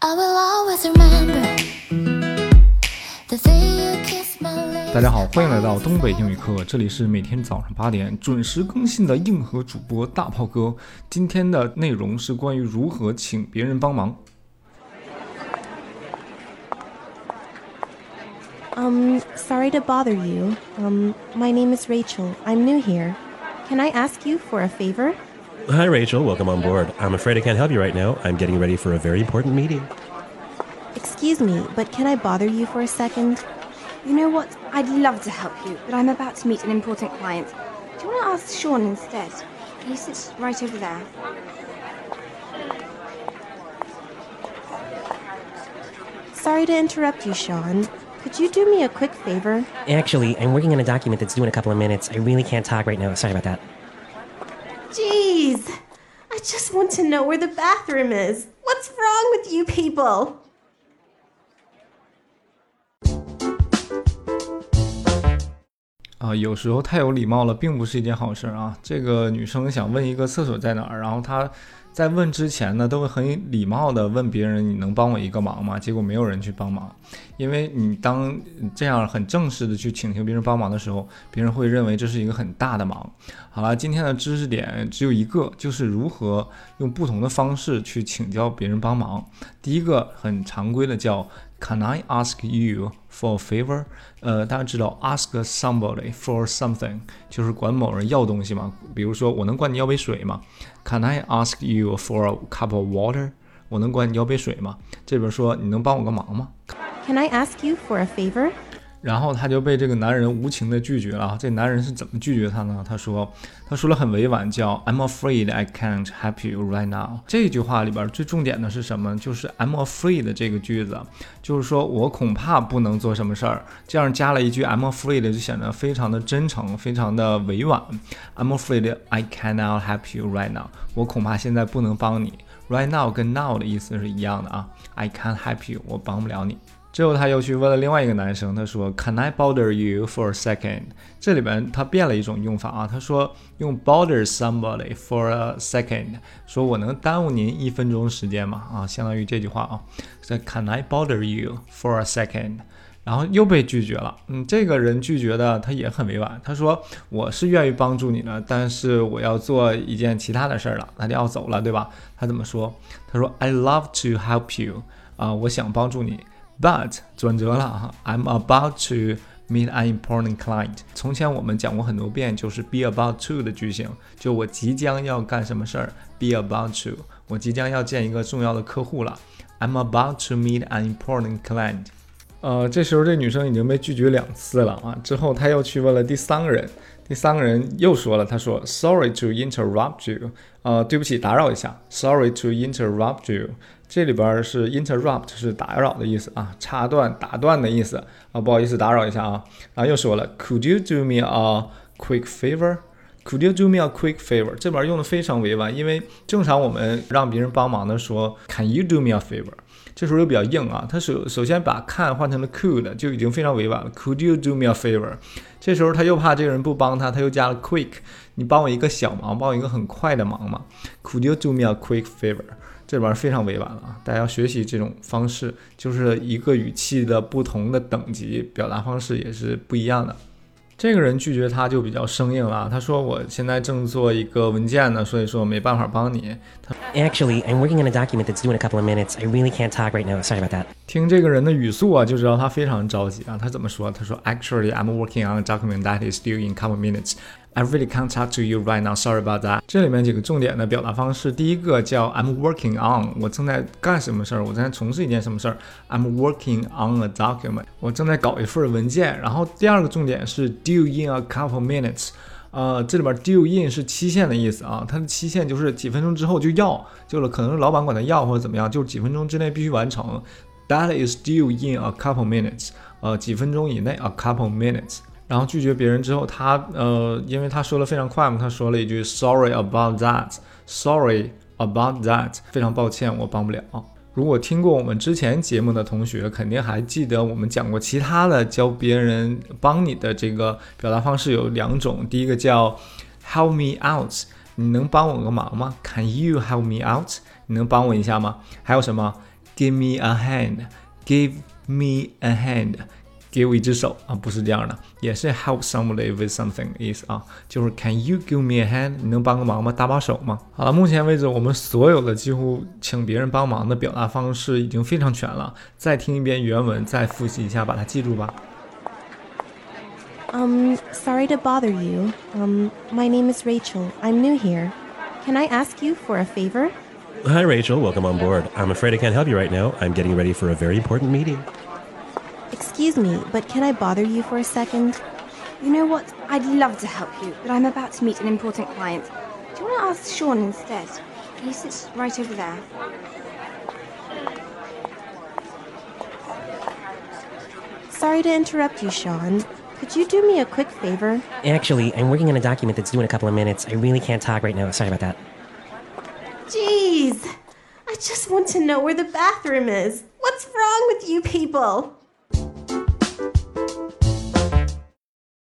大家好，欢迎来到东北英语课，这里是每天早上八点准时更新的硬核主播大炮哥。今天的内容是关于如何请别人帮忙。Um, sorry to bother you. Um, my name is Rachel. I'm new here. Can I ask you for a favor? Hi, Rachel. Welcome on board. I'm afraid I can't help you right now. I'm getting ready for a very important meeting. Excuse me, but can I bother you for a second? You know what? I'd love to help you, but I'm about to meet an important client. Do you want to ask Sean instead? He sits right over there. Sorry to interrupt you, Sean. Could you do me a quick favor? Actually, I'm working on a document that's due in a couple of minutes. I really can't talk right now. Sorry about that. I just want to know where the bathroom is. What's wrong with you people? 啊，有时候太有礼貌了，并不是一件好事啊。这个女生想问一个厕所在哪儿，然后她。在问之前呢，都会很礼貌的问别人：“你能帮我一个忙吗？”结果没有人去帮忙，因为你当这样很正式的去请求别人帮忙的时候，别人会认为这是一个很大的忙。好了，今天的知识点只有一个，就是如何用不同的方式去请教别人帮忙。第一个很常规的叫。Can I ask you for a favor？呃，大家知道，ask somebody for something 就是管某人要东西嘛。比如说，我能管你要杯水吗？Can I ask you for a cup of water？我能管你要杯水吗？这边说，你能帮我个忙吗？Can I ask you for a favor？ 然后他就被这个男人无情的拒绝了。这男人是怎么拒绝他呢？他说，他说了很委婉，叫 "I'm afraid I can't help you right now"。这句话里边最重点的是什么？就是 "I'm afraid" 的这个句子，就是说我恐怕不能做什么事儿。这样加了一句 "I'm afraid" 就显得非常的真诚，非常的委婉。"I'm afraid I cannot help you right now"，我恐怕现在不能帮你。Right now 跟 now 的意思是一样的啊。I can't help you，我帮不了你。之后他又去问了另外一个男生，他说：“Can I bother you for a second？” 这里边他变了一种用法啊，他说用 bother somebody for a second，说我能耽误您一分钟时间吗？啊，相当于这句话啊。这 Can I bother you for a second？然后又被拒绝了。嗯，这个人拒绝的他也很委婉，他说我是愿意帮助你的，但是我要做一件其他的事儿了，他就要走了，对吧？他怎么说？他说：“I love to help you。”啊，我想帮助你。But 转折了哈，I'm about to meet an important client。从前我们讲过很多遍，就是 be about to 的句型，就我即将要干什么事儿，be about to，我即将要见一个重要的客户了，I'm about to meet an important client。呃，这时候这女生已经被拒绝两次了啊，之后她又去问了第三个人，第三个人又说了，他说 Sorry to interrupt you，呃，对不起，打扰一下，Sorry to interrupt you。这里边是 interrupt 是打扰的意思啊，插断、打断的意思啊，不好意思打扰一下啊。然后又说了，Could you do me a quick favor？Could you do me a quick favor？这边用的非常委婉，因为正常我们让别人帮忙的说，Can you do me a favor？这时候又比较硬啊。他首首先把 can 换成了 could，就已经非常委婉了。Could you do me a favor？这时候他又怕这个人不帮他，他又加了 quick，你帮我一个小忙，帮我一个很快的忙嘛。Could you do me a quick favor？这玩意儿非常委婉了啊！大家要学习这种方式，就是一个语气的不同的等级，表达方式也是不一样的。这个人拒绝他就比较生硬了，他说：“我现在正做一个文件呢，所以说没办法帮你。” Actually, I'm working on a document that's due in a couple of minutes. I really can't talk right now. Sorry about that. 听这个人的语速啊，就知道他非常着急啊。他怎么说？他说：“Actually, I'm working on a document that is due in a couple of minutes. I really can't talk to you right now. Sorry about that。”这里面几个重点的表达方式，第一个叫 "I'm working on"，我正在干什么事儿？我正在从事一件什么事儿？I'm working on a document，我正在搞一份文件。然后第二个重点是 due in a couple minutes。呃，这里边 due in 是期限的意思啊，它的期限就是几分钟之后就要，就是可能是老板管他要或者怎么样，就是几分钟之内必须完成。That is due in a couple minutes，呃，几分钟以内，a couple minutes。然后拒绝别人之后，他呃，因为他说的非常快嘛，他说了一句 Sorry about that，Sorry about that，非常抱歉，我帮不了。如果听过我们之前节目的同学，肯定还记得我们讲过其他的教别人帮你的这个表达方式有两种。第一个叫 help me out，你能帮我个忙吗？Can you help me out？你能帮我一下吗？还有什么 give me a hand, give me a hand，给我一只手啊，不是这样的，也是 help somebody with something 意思啊，就是 Can you give me a hand？你能帮个忙吗？搭把手吗？好了，目前为止我们所有的几乎请别人帮忙的表达方式已经非常全了。再听一遍原文，再复习一下，把它记住吧。 Um, sorry to bother you. Um, my name is Rachel. I'm new here. Can I ask you for a favor? Hi, Rachel. Welcome on board. I'm afraid I can't help you right now. I'm getting ready for a very important meeting. Excuse me, but can I bother you for a second? You know what? I'd love to help you, but I'm about to meet an important client. Do you want to ask Sean instead? He sits right over there. Sorry to interrupt you, Sean. Could you do me a quick favor? Actually, I'm working on a document that's due in a couple of minutes. I really can't talk right now. Sorry about that. Jeez, I just want to know where the bathroom is. What's wrong with you people?